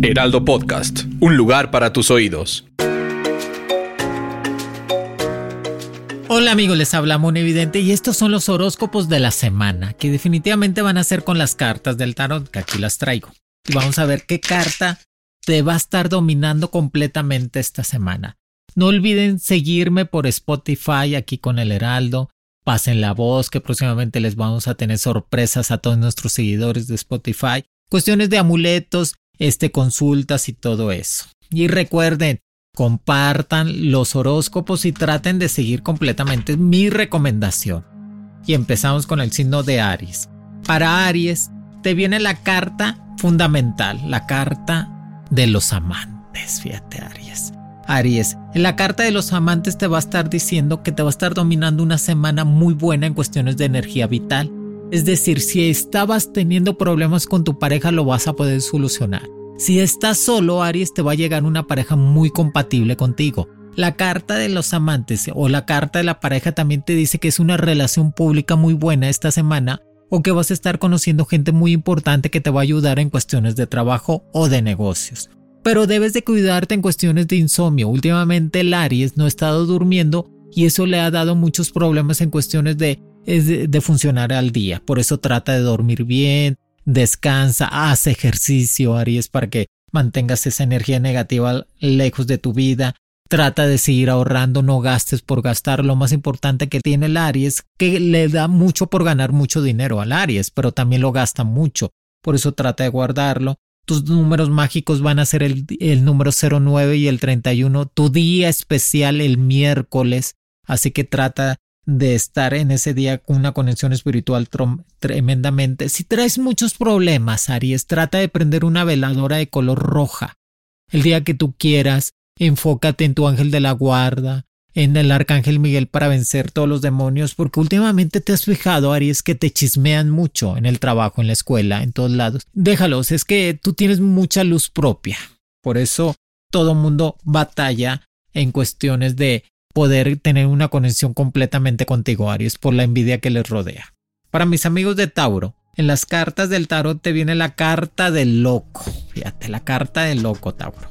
Heraldo Podcast, un lugar para tus oídos. Hola amigos, les habla Mon Evidente y estos son los horóscopos de la semana, que definitivamente van a ser con las cartas del tarot, que aquí las traigo. Y vamos a ver qué carta te va a estar dominando completamente esta semana. No olviden seguirme por Spotify aquí con el Heraldo. Pasen la voz que próximamente les vamos a tener sorpresas a todos nuestros seguidores de Spotify. Cuestiones de amuletos, este consultas y todo eso. Y recuerden, compartan los horóscopos y traten de seguir completamente mi recomendación. Y empezamos con el signo de Aries. Para Aries te viene la carta fundamental, la carta de los amantes, fíjate Aries. Aries, en la carta de los amantes te va a estar diciendo que te va a estar dominando una semana muy buena en cuestiones de energía vital. Es decir, si estabas teniendo problemas con tu pareja lo vas a poder solucionar. Si estás solo, Aries, te va a llegar una pareja muy compatible contigo. La carta de los amantes o la carta de la pareja también te dice que es una relación pública muy buena esta semana o que vas a estar conociendo gente muy importante que te va a ayudar en cuestiones de trabajo o de negocios. Pero debes de cuidarte en cuestiones de insomnio. Últimamente el Aries no ha estado durmiendo y eso le ha dado muchos problemas en cuestiones de, de, funcionar al día. Por eso trata de dormir bien, descansa, haz ejercicio, Aries, para que mantengas esa energía negativa lejos de tu vida. Trata de seguir ahorrando, no gastes por gastar. Lo más importante que tiene el Aries, que le da mucho por ganar mucho dinero al Aries, pero también lo gasta mucho. Por eso trata de guardarlo. Tus números mágicos van a ser el, el número 09 y el 31. Tu día especial el miércoles. Así que trata de estar en ese día con una conexión espiritual tremendamente. Si traes muchos problemas, Aries, trata de prender una veladora de color roja. El día que tú quieras, Enfócate en tu ángel de la guarda, en el arcángel Miguel para vencer todos los demonios, porque últimamente te has fijado, Aries, que te chismean mucho en el trabajo, en la escuela, en todos lados. Déjalos, es que tú tienes mucha luz propia. Por eso todo mundo batalla en cuestiones de poder tener una conexión completamente contigo, Aries, por la envidia que les rodea. Para mis amigos de Tauro, en las cartas del tarot te viene la carta del loco. Fíjate, la carta del loco, Tauro.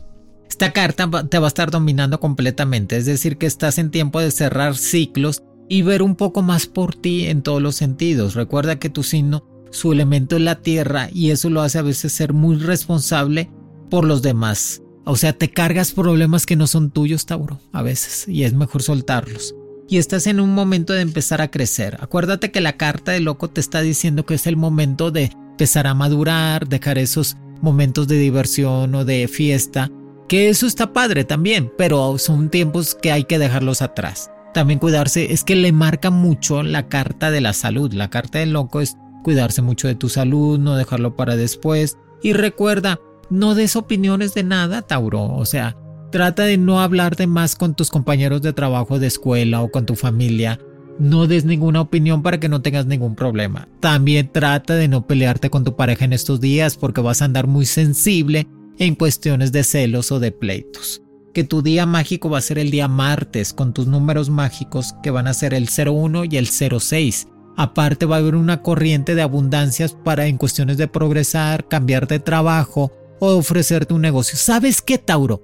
Esta carta te va a estar dominando completamente, es decir, que estás en tiempo de cerrar ciclos y ver un poco más por ti en todos los sentidos. Recuerda que tu signo, su elemento es la tierra y eso lo hace a veces ser muy responsable por los demás. O sea, te cargas problemas que no son tuyos, Tauro, a veces, y es mejor soltarlos. Y estás en un momento de empezar a crecer. Acuérdate que la carta de loco te está diciendo que es el momento de empezar a madurar, dejar esos momentos de diversión o de fiesta que eso está padre también, pero son tiempos que hay que dejarlos atrás. También cuidarse es que le marca mucho la carta de la salud. La carta del loco es cuidarse mucho de tu salud, no dejarlo para después. Y recuerda, no des opiniones de nada, Tauro. O sea, trata de no hablar de más con tus compañeros de trabajo, de escuela o con tu familia. No des ninguna opinión para que no tengas ningún problema. También trata de no pelearte con tu pareja en estos días porque vas a andar muy sensible en cuestiones de celos o de pleitos. Que tu día mágico va a ser el día martes con tus números mágicos que van a ser el 01 y el 06. Aparte va a haber una corriente de abundancias para en cuestiones de progresar, cambiar de trabajo o ofrecerte un negocio. ¿Sabes qué, Tauro?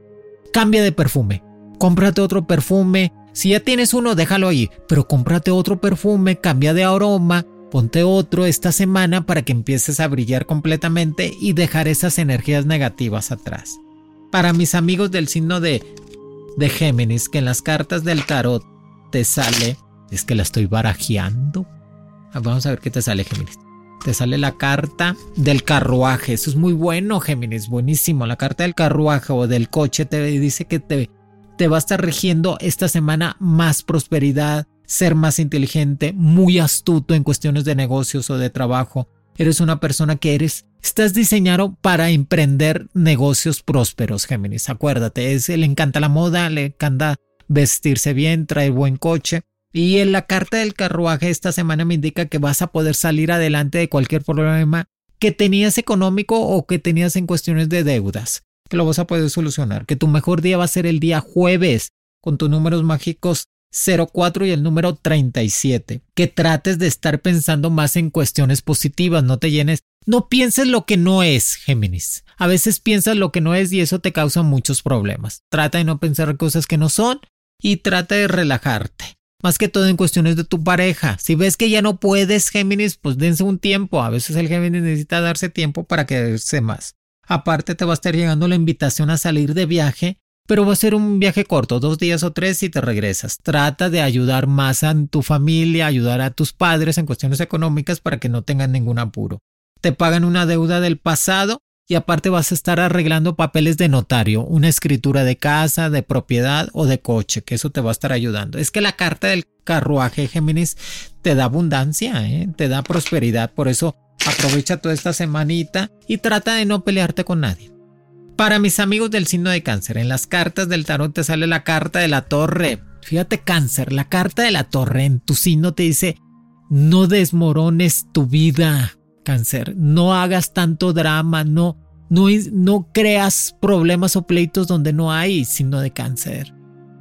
Cambia de perfume. Cómprate otro perfume. Si ya tienes uno, déjalo ahí. Pero cómprate otro perfume, cambia de aroma Ponte otro esta semana para que empieces a brillar completamente y dejar esas energías negativas atrás. Para mis amigos del signo de, de Géminis, que en las cartas del tarot te sale, es que la estoy barajeando. Ah, vamos a ver qué te sale, Géminis. Te sale la carta del carruaje. Eso es muy bueno, Géminis. Buenísimo. La carta del carruaje o del coche te dice que te, te va a estar rigiendo esta semana más prosperidad, ser más inteligente, muy astuto en cuestiones de negocios o de trabajo. Eres una persona que eres, estás diseñado para emprender negocios prósperos, Géminis. Acuérdate, es, le encanta la moda, le encanta vestirse bien, traer buen coche. Y en la carta del carruaje esta semana me indica que vas a poder salir adelante de cualquier problema que tenías económico o que tenías en cuestiones de deudas, que lo vas a poder solucionar, que tu mejor día va a ser el día jueves con tus números mágicos 04 y el número 37. Que trates de estar pensando más en cuestiones positivas, no te llenes. No pienses lo que no es, Géminis. A veces piensas lo que no es y eso te causa muchos problemas. Trata de no pensar cosas que no son y trata de relajarte. Más que todo en cuestiones de tu pareja. Si ves que ya no puedes, Géminis, pues dense un tiempo. A veces el Géminis necesita darse tiempo para quererse más. Aparte te va a estar llegando la invitación a salir de viaje pero va a ser un viaje corto, dos días o tres y te regresas. Trata de ayudar más a tu familia, ayudar a tus padres en cuestiones económicas para que no tengan ningún apuro. Te pagan una deuda del pasado y aparte vas a estar arreglando papeles de notario, una escritura de casa, de propiedad o de coche, que eso te va a estar ayudando. Es que la carta del carruaje Géminis te da abundancia, ¿eh? te da prosperidad, por eso aprovecha toda esta semanita y trata de no pelearte con nadie. Para mis amigos del signo de cáncer, en las cartas del tarot te sale la carta de la torre. Fíjate cáncer, la carta de la torre en tu signo te dice, no desmorones tu vida, cáncer, no hagas tanto drama, no, no, no creas problemas o pleitos donde no hay signo de cáncer.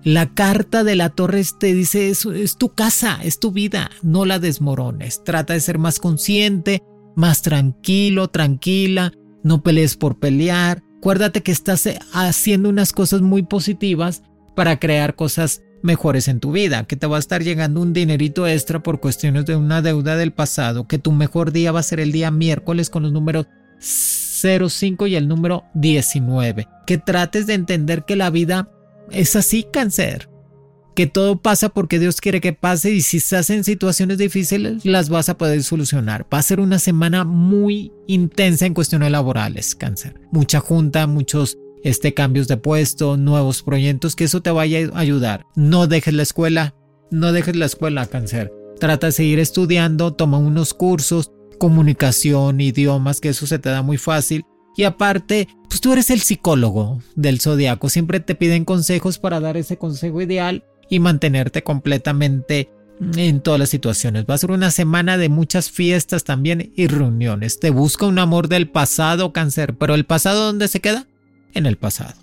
La carta de la torre te dice, es, es tu casa, es tu vida, no la desmorones. Trata de ser más consciente, más tranquilo, tranquila, no pelees por pelear, acuérdate que estás eh, haciendo unas cosas muy positivas para crear cosas mejores en tu vida, que te va a estar llegando un dinerito extra por cuestiones de una deuda del pasado, que tu mejor día va a ser el día miércoles con los números 05 y el número 19, que trates de entender que la vida es así, cáncer, que todo pasa porque Dios quiere que pase y si estás en situaciones difíciles las vas a poder solucionar. Va a ser una semana muy intensa en cuestiones laborales, cáncer. Mucha junta, muchos este, cambios de puesto, nuevos proyectos, que eso te vaya a ayudar. No dejes la escuela, no dejes la escuela, cáncer. Trata de seguir estudiando, toma unos cursos, comunicación, idiomas, que eso se te da muy fácil. Y aparte, pues tú eres el psicólogo del zodiaco. Siempre te piden consejos para dar ese consejo ideal y mantenerte completamente en todas las situaciones. Va a ser una semana de muchas fiestas también y reuniones. Te busca un amor del pasado, cáncer, pero el pasado ¿dónde se queda? En el pasado.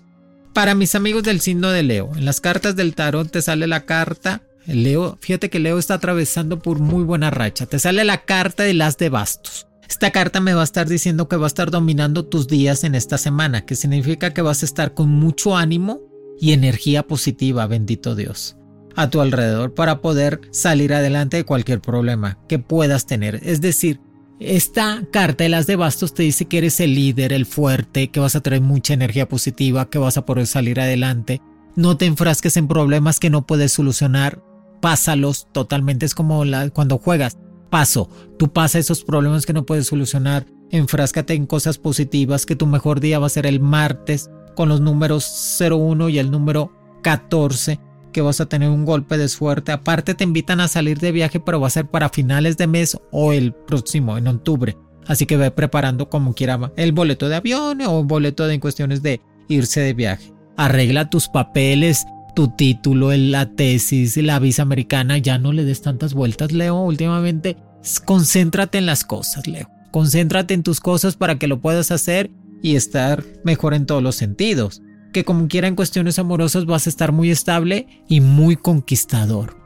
Para mis amigos del signo de Leo, en las cartas del tarot te sale la carta. Leo, fíjate que Leo está atravesando por muy buena racha. Te sale la carta de las de bastos. Esta carta me va a estar diciendo que va a estar dominando tus días en esta semana, que significa que vas a estar con mucho ánimo y energía positiva, bendito Dios a tu alrededor para poder salir adelante de cualquier problema que puedas tener. Es decir, esta carta de las de bastos te dice que eres el líder, el fuerte, que vas a traer mucha energía positiva, que vas a poder salir adelante. No te enfrasques en problemas que no puedes solucionar. Pásalos totalmente. Es como cuando juegas. Paso. Tú pasa esos problemas que no puedes solucionar. Enfráscate en cosas positivas. Que tu mejor día va a ser el martes con los números 01 y el número 14 que vas a tener un golpe de suerte. Aparte te invitan a salir de viaje, pero va a ser para finales de mes o el próximo, en octubre. Así que ve preparando como quiera el boleto de avión o un boleto de en cuestiones de irse de viaje. Arregla tus papeles, tu título, la tesis, la visa americana. Ya no le des tantas vueltas, Leo. Últimamente, concéntrate en las cosas, Leo. Concéntrate en tus cosas para que lo puedas hacer y estar mejor en todos los sentidos que como quiera en cuestiones amorosas vas a estar muy estable y muy conquistador.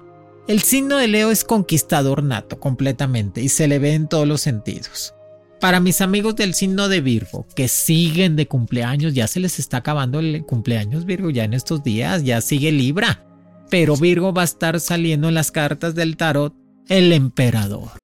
El signo de Leo es conquistador nato completamente y se le ve en todos los sentidos. Para mis amigos del signo de Virgo que siguen de cumpleaños, ya se les está acabando el cumpleaños Virgo ya en estos días, ya sigue Libra. Pero Virgo va a estar saliendo en las cartas del tarot el emperador.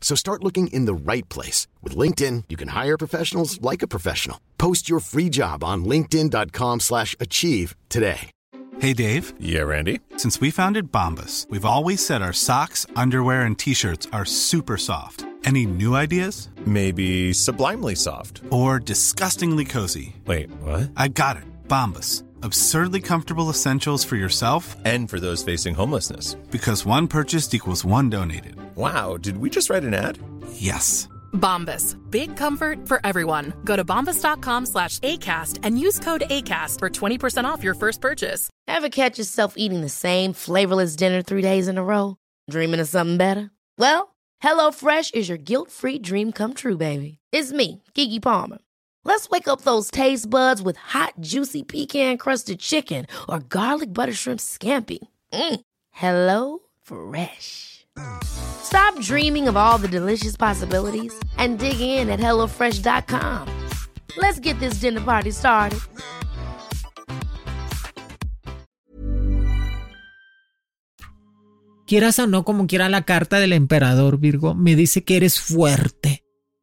So start looking in the right place. With LinkedIn, you can hire professionals like a professional. Post your free job on linkedin.com slash achieve today. Hey, Dave. Yeah, Randy. Since we founded Bombus, we've always said our socks, underwear, and t shirts are super soft. Any new ideas? Maybe sublimely soft. Or disgustingly cozy. Wait, what? I got it. Bombus. Absurdly comfortable essentials for yourself And for those facing homelessness. because one purchased equals one donated. Wow, did we just write an ad? Yes. Bombas. Big comfort for everyone. Go to bombas.com slash ACAST and use code ACAST for 20% off your first purchase. Ever catch yourself eating the same flavorless dinner three days in a row? Dreaming of something better? Well, HelloFresh is your guilt-free dream come true, baby. It's me, Kiki Palmer. Let's wake up those taste buds with hot, juicy pecan-crusted chicken or garlic butter shrimp scampi. Mm. Hello Fresh. Stop dreaming of all the delicious possibilities and dig in at HelloFresh.com. Let's get this dinner party started. Quieras o no, como quiera la carta del emperador Virgo, me dice que eres fuerte,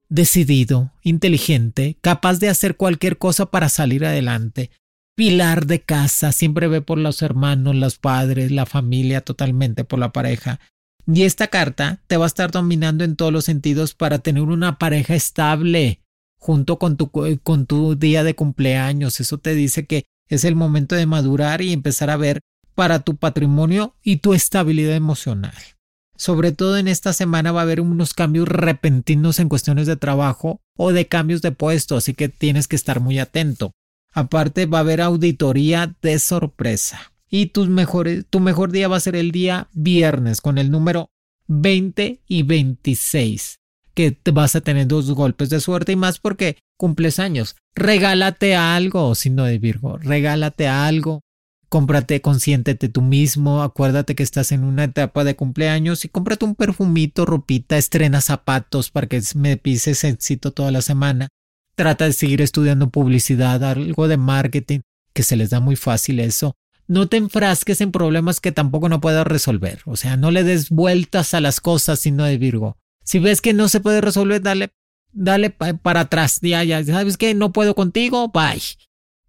decidido, inteligente, capaz de hacer cualquier cosa para salir adelante. Pilar de casa, siempre ve por los hermanos, los padres, la familia, totalmente por la pareja. Y esta carta te va a estar dominando en todos los sentidos para tener una pareja estable junto con tu, con tu día de cumpleaños. Eso te dice que es el momento de madurar y empezar a ver para tu patrimonio y tu estabilidad emocional. Sobre todo en esta semana va a haber unos cambios repentinos en cuestiones de trabajo o de cambios de puesto, así que tienes que estar muy atento. Aparte va a haber auditoría de sorpresa. Y tu mejor día va a ser el día viernes con el número 20 y 26, que te vas a tener dos golpes de suerte y más porque cumples años. Regálate algo, signo de Virgo, regálate algo. Cómprate, consiéntete tú mismo, acuérdate que estás en una etapa de cumpleaños y cómprate un perfumito, ropita, estrena zapatos para que me pises éxito toda la semana. Trata de seguir estudiando publicidad, algo de marketing, que se les da muy fácil eso. No te enfrasques en problemas que tampoco no puedas resolver. O sea, no le des vueltas a las cosas, sino de Virgo. Si ves que no se puede resolver, dale, dale para atrás. Ya, ya, ¿sabes qué? No puedo contigo, bye.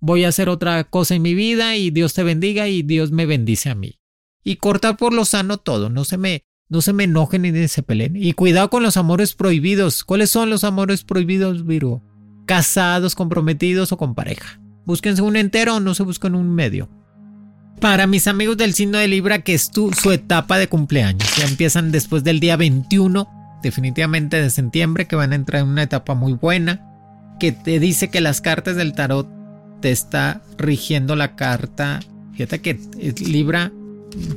Voy a hacer otra cosa en mi vida y Dios te bendiga y Dios me bendice a mí. Y cortar por lo sano todo, no se me, no se me enojen ni se peleen. Y cuidado con los amores prohibidos. ¿Cuáles son los amores prohibidos, Virgo? Casados, comprometidos o con pareja. Búsquense un entero no se buscan un medio. Para mis amigos del signo de Libra, que es tu, su etapa de cumpleaños, ya empiezan después del día 21, definitivamente de septiembre, que van a entrar en una etapa muy buena, que te dice que las cartas del tarot te está rigiendo la carta. Fíjate que Libra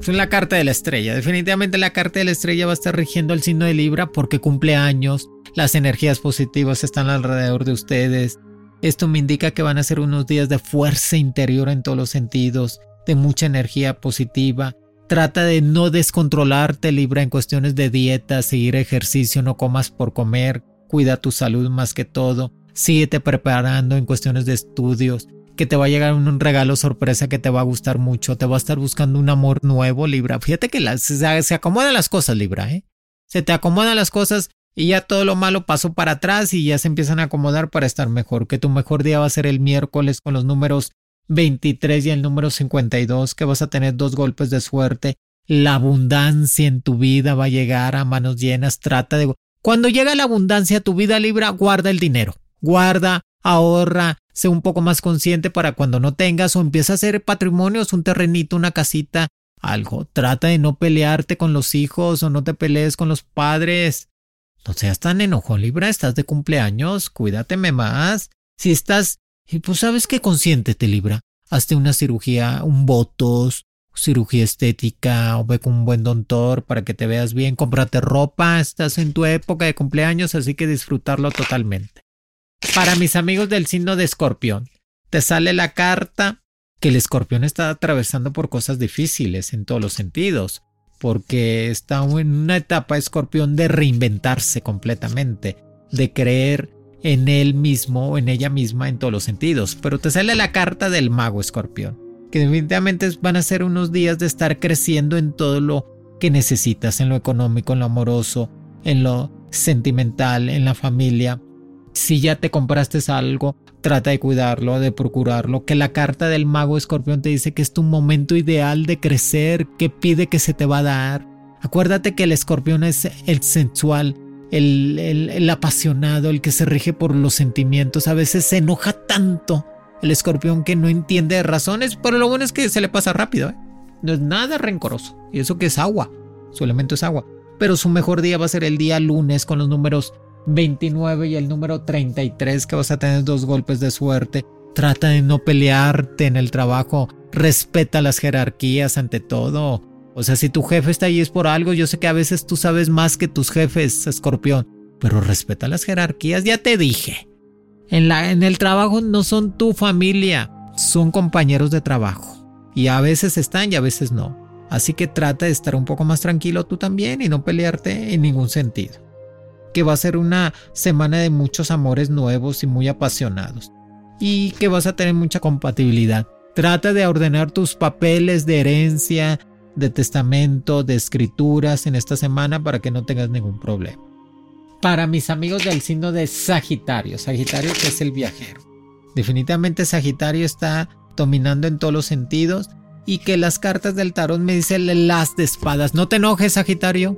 es la carta de la estrella. Definitivamente la carta de la estrella va a estar rigiendo el signo de Libra porque cumple años, las energías positivas están alrededor de ustedes. Esto me indica que van a ser unos días de fuerza interior en todos los sentidos, de mucha energía positiva. Trata de no descontrolarte, Libra, en cuestiones de dieta, seguir ejercicio, no comas por comer, cuida tu salud más que todo. Síguete preparando en cuestiones de estudios, que te va a llegar un regalo sorpresa que te va a gustar mucho, te va a estar buscando un amor nuevo, Libra. Fíjate que se, se, acomodan las cosas, Libra, ¿eh? Se te acomodan las cosas y ya todo lo malo pasó para atrás y ya se empiezan a acomodar para estar mejor. Que tu mejor día va a ser el miércoles con los números 23 y el número 52, que vas a tener dos golpes de suerte. La abundancia en tu vida va a llegar a manos llenas. Trata de... Cuando llega la abundancia a tu vida, Libra, guarda el dinero guarda, ahorra, sé un poco más consciente para cuando no tengas o empieza a hacer patrimonios, un terrenito, una casita, algo. Trata de no pelearte con los hijos o no te pelees con los padres. No seas tan enojón, Libra, estás de cumpleaños, cuídateme más. Si estás, pues sabes que consiéntete, Libra. Hazte una cirugía, un botos, cirugía estética, o ve con un buen doctor para que te veas bien, cómprate ropa, estás en tu época de cumpleaños, así que disfrutarlo totalmente. Para mis amigos del signo de escorpión, te sale la carta que el escorpión está atravesando por cosas difíciles en todos los sentidos, porque está en una etapa escorpión de reinventarse completamente, de creer en él mismo o en ella misma en todos los sentidos. Pero te sale la carta del mago escorpión, que definitivamente van a ser unos días de estar creciendo en todo lo que necesitas, en lo económico, en lo amoroso, en lo sentimental, en la familia si ya te compraste algo, trata de cuidarlo, de procurarlo, que la carta del mago escorpión te dice que es tu momento ideal de crecer, que pide que se te va a dar. Acuérdate que el escorpión es el sensual, el, el, apasionado, el que se rige por los sentimientos. A veces se enoja tanto el escorpión que no entiende razones, pero lo bueno es que se le pasa rápido. ¿eh? No es nada rencoroso. Y eso que es agua, su elemento es agua. Pero su mejor día va a ser el día lunes con los números 29 y el número 33 que vas a tener dos golpes de suerte. Trata de no pelearte en el trabajo. Respeta las jerarquías ante todo. O sea, si tu jefe está ahí es por algo. Yo sé que a veces tú sabes más que tus jefes, escorpión. Pero respeta las jerarquías, ya te dije. En, la, en el trabajo no son tu familia, son compañeros de trabajo. Y a veces están y a veces no. Así que trata de estar un poco más tranquilo tú también y no pelearte en ningún sentido que va a ser una semana de muchos amores nuevos y muy apasionados, y que vas a tener mucha compatibilidad. Trata de ordenar tus papeles de herencia, de testamento, de escrituras en esta semana para que no tengas ningún problema. Para mis amigos del signo de Sagitario, Sagitario que es el viajero. Definitivamente Sagitario está dominando en todos los sentidos y que las cartas del tarot me dicen las de espadas. No te enojes, Sagitario.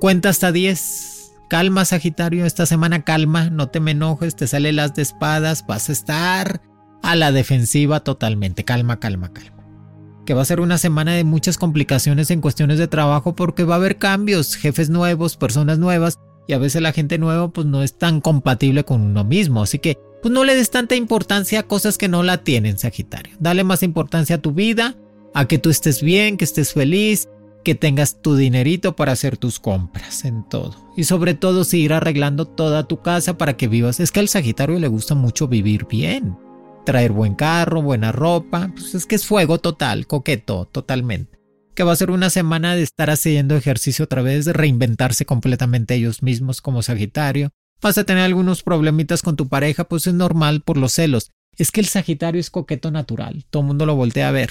Cuenta hasta 10 Calma, Sagitario, esta semana calma, no te me enojes, te sale las de espadas, vas a estar a la defensiva totalmente. Calma, calma, calma. Que va a ser una semana de muchas complicaciones en cuestiones de trabajo porque va a haber cambios, jefes nuevos, personas nuevas y a veces la gente nueva pues no es tan compatible con uno mismo. Así que pues no le des tanta importancia a cosas que no la tienen, Sagitario. Dale más importancia a tu vida, a que tú estés bien, que estés feliz, que tengas tu dinerito para hacer tus compras en todo. Y sobre todo seguir arreglando toda tu casa para que vivas. Es que al Sagitario le gusta mucho vivir bien. Traer buen carro, buena ropa. Pues es que es fuego total, coqueto, totalmente. Que va a ser una semana de estar haciendo ejercicio otra vez, de reinventarse completamente ellos mismos como Sagitario. Vas a tener algunos problemitas con tu pareja, pues es normal por los celos. Es que el Sagitario es coqueto natural, todo el mundo lo voltea a ver.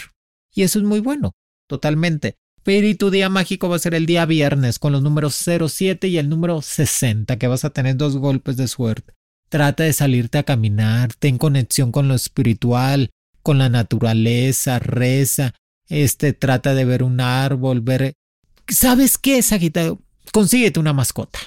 Y eso es muy bueno, totalmente. Pero tu día mágico va a ser el día viernes con los números 07 y el número 60, que vas a tener dos golpes de suerte. Trata de salirte a caminar, ten conexión con lo espiritual, con la naturaleza, reza, este, trata de ver un árbol, ver... ¿Sabes qué, Sagitario? Consíguete una mascota.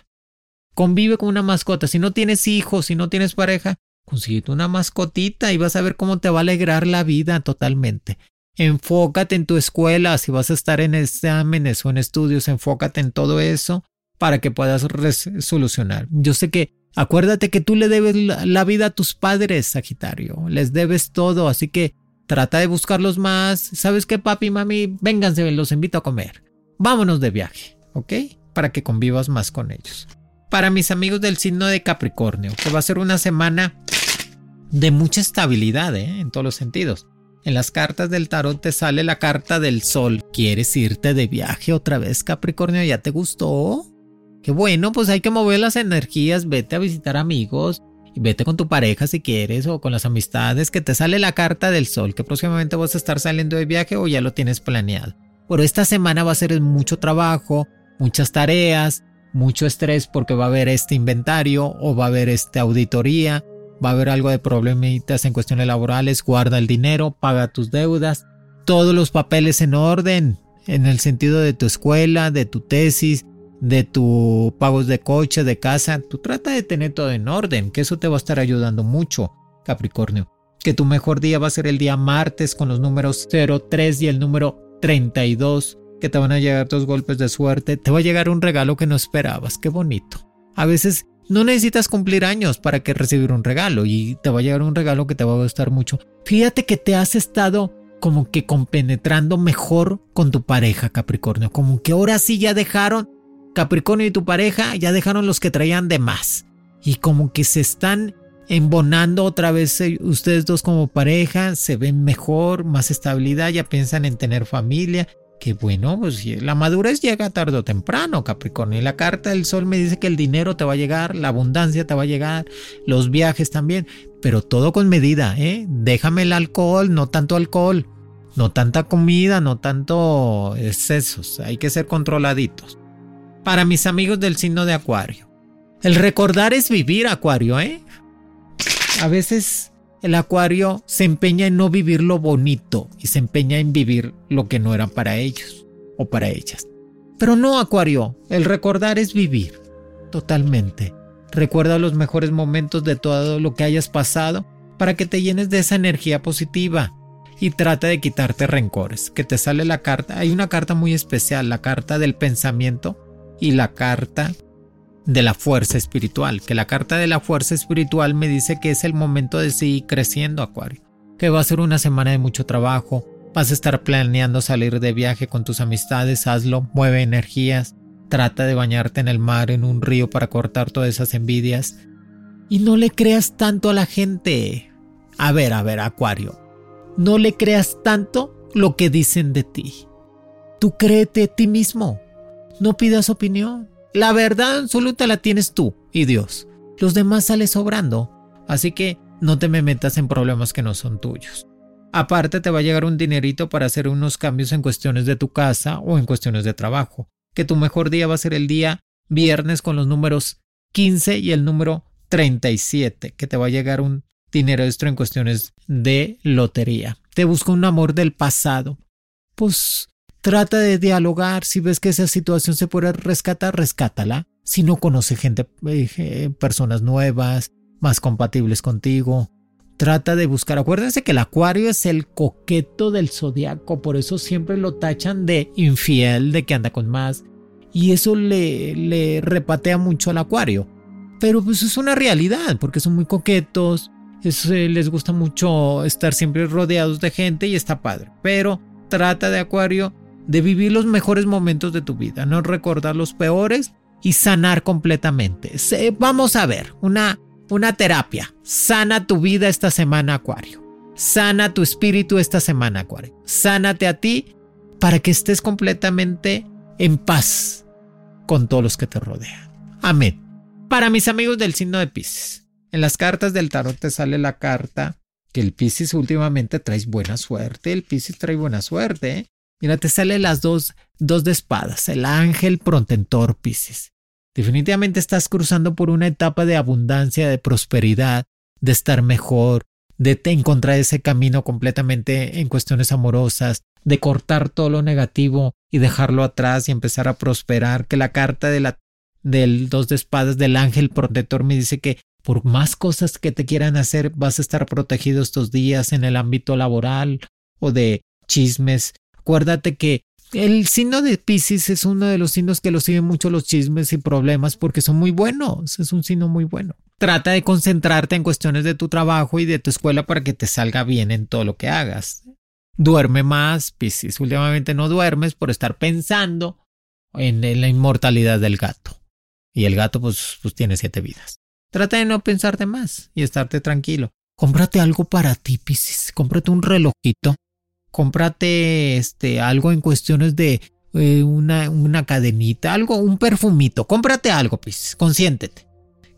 Convive con una mascota. Si no tienes hijos, si no tienes pareja, consíguete una mascotita y vas a ver cómo te va a alegrar la vida totalmente. Enfócate en tu escuela, si vas a estar en exámenes o en estudios, enfócate en todo eso para que puedas solucionar. Yo sé que, acuérdate que tú le debes la vida a tus padres, Sagitario, les debes todo, así que trata de buscarlos más. ¿Sabes qué, papi mami? Vénganse, los invito a comer. Vámonos de viaje, ¿ok? Para que convivas más con ellos. Para mis amigos del signo de Capricornio, que va a ser una semana de mucha estabilidad, ¿eh? En todos los sentidos. En las cartas del tarot te sale la carta del sol. ¿Quieres irte de viaje otra vez, Capricornio? ¿Ya te gustó? Qué bueno, pues hay que mover las energías, vete a visitar amigos y vete con tu pareja si quieres o con las amistades que te sale la carta del sol, que próximamente vas a estar saliendo de viaje o ya lo tienes planeado. Pero esta semana va a ser mucho trabajo, muchas tareas, mucho estrés porque va a haber este inventario o va a haber esta auditoría va a haber algo de problemitas en cuestiones laborales, guarda el dinero, paga tus deudas, todos los papeles en orden, en el sentido de tu escuela, de tu tesis, de tus pagos de coche, de casa, tú trata de tener todo en orden, que eso te va a estar ayudando mucho, Capricornio. Que tu mejor día va a ser el día martes con los números 03 y el número 32, que te van a llegar dos golpes de suerte, te va a llegar un regalo que no esperabas, qué bonito. A veces no necesitas cumplir años para que recibir un regalo y te va a llegar un regalo que te va a gustar mucho. Fíjate que te has estado como que compenetrando mejor con tu pareja, Capricornio. Como que ahora sí ya dejaron, Capricornio y tu pareja ya dejaron los que traían de más. Y como que se están embonando otra vez eh, ustedes dos como pareja, se ven mejor, más estabilidad, ya piensan en tener familia bueno, pues la madurez llega tarde o temprano, Capricornio. Y la carta del sol me dice que el dinero te va a llegar, la abundancia te va a llegar, los viajes también, pero todo con medida, ¿eh? Déjame el alcohol, no tanto alcohol, no tanta comida, no tanto excesos, hay que ser controladitos. Para mis amigos del signo de Acuario, el recordar es vivir, Acuario, ¿eh? A veces El acuario se empeña en no vivir lo bonito y se empeña en vivir lo que no era para ellos o para ellas. Pero no, acuario, el recordar es vivir. Totalmente. Recuerda los mejores momentos de todo lo que hayas pasado para que te llenes de esa energía positiva y trata de quitarte rencores. Que te sale la carta, hay una carta muy especial, la carta del pensamiento y la carta de la fuerza espiritual, que la carta de la fuerza espiritual me dice que es el momento de seguir creciendo, Acuario, que va a ser una semana de mucho trabajo, vas a estar planeando salir de viaje con tus amistades, hazlo, mueve energías, trata de bañarte en el mar, en un río para cortar todas esas envidias y no le creas tanto a la gente. A ver, a ver, Acuario, no le creas tanto lo que dicen de ti. Tú créete a ti mismo. No pidas opinión. La verdad absoluta la tienes tú y Dios. Los demás sale sobrando. Así que no te me metas en problemas que no son tuyos. Aparte te va a llegar un dinerito para hacer unos cambios en cuestiones de tu casa o en cuestiones de trabajo. Que tu mejor día va a ser el día viernes con los números 15 y el número 37. Que te va a llegar un dinero extra en cuestiones de lotería. Te busca un amor del pasado. Pues trata de dialogar. Si ves que esa situación se puede rescatar, rescátala. Si no conoce gente, eh, personas nuevas, más compatibles contigo, trata de buscar. Acuérdense que el acuario es el coqueto del zodiaco, por eso siempre lo tachan de infiel, de que anda con más. Y eso le, le repatea mucho al acuario. Pero pues es una realidad, porque son muy coquetos, eh, les gusta mucho estar siempre rodeados de gente y está padre. Pero trata de Acuario de vivir los mejores momentos de tu vida, no recordar los peores y sanar completamente. Vamos a ver, una, una terapia. Sana tu vida esta semana, Acuario. Sana tu espíritu esta semana, Acuario. Sánate a ti para que estés completamente en paz con todos los que te rodean. Amén. Para mis amigos del signo de Pisces. En las cartas del tarot te sale la carta que el Piscis últimamente traes buena suerte. El Piscis trae buena suerte. ¿eh? Mira, te sale las dos, dos de espadas, el ángel prontentor Piscis. Definitivamente estás cruzando por una etapa de abundancia, de prosperidad, de estar mejor, de encontrar ese camino completamente en cuestiones amorosas, de cortar todo lo negativo y dejarlo atrás y empezar a prosperar. Que la carta de la, del dos de espadas del ángel protector me dice que por más cosas que te quieran hacer, vas a estar protegido estos días en el ámbito laboral o de chismes. Acuérdate que el signo de Pisces es uno de los signos que lo siguen mucho los chismes y problemas porque son muy buenos. Es un signo muy bueno. Trata de concentrarte en cuestiones de tu trabajo y de tu escuela para que te salga bien en todo lo que hagas. Duerme más, Pisces. Últimamente no duermes por estar pensando en la inmortalidad del gato. Y el gato pues, pues tiene siete vidas. Trata de no pensarte más y estarte tranquilo. Cómprate algo para ti, Piscis. Cómprate un relojito. Cómprate este, algo en cuestiones de eh, una, una cadenita, algo, un perfumito. Cómprate algo, Piscis. Consiéntete.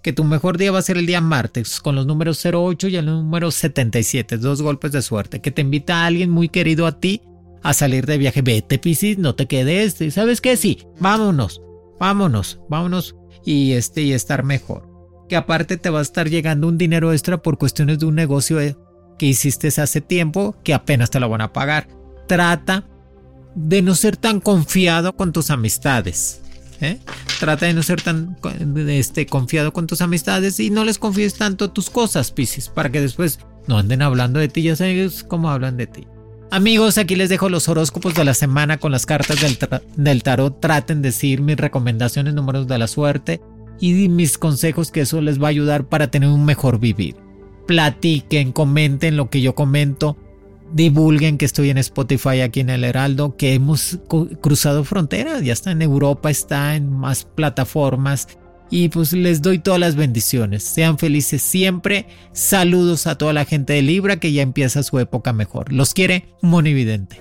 Que tu mejor día va a ser el día martes con los números 08 y el número 77. Dos golpes de suerte. Que te invita a alguien muy querido a ti a salir de viaje. Vete, Piscis, no te quedes. ¿Sabes qué? Sí, vámonos. Vámonos. Vámonos y, este, y estar mejor que aparte te va a estar llegando un dinero extra por cuestiones de un negocio eh, que hiciste hace tiempo que apenas te lo van a pagar. Trata de no ser tan confiado con tus amistades. ¿eh? Trata de no ser tan este, confiado con tus amistades y no les confíes tanto tus cosas, Piscis, para que después no anden hablando de ti, ya sabes cómo hablan de ti. Amigos, aquí les dejo los horóscopos de la semana con las cartas del, del tarot. Traten de decir mis recomendaciones, números de la suerte y mis consejos que eso les va a ayudar para tener un mejor vivir. Platiquen, comenten lo que yo comento, divulguen que estoy en Spotify aquí en el Heraldo, que hemos cruzado fronteras, ya está en Europa, está en más plataformas y pues les doy todas las bendiciones. Sean felices siempre. Saludos a toda la gente de Libra que ya empieza su época mejor. Los quiere Monividente.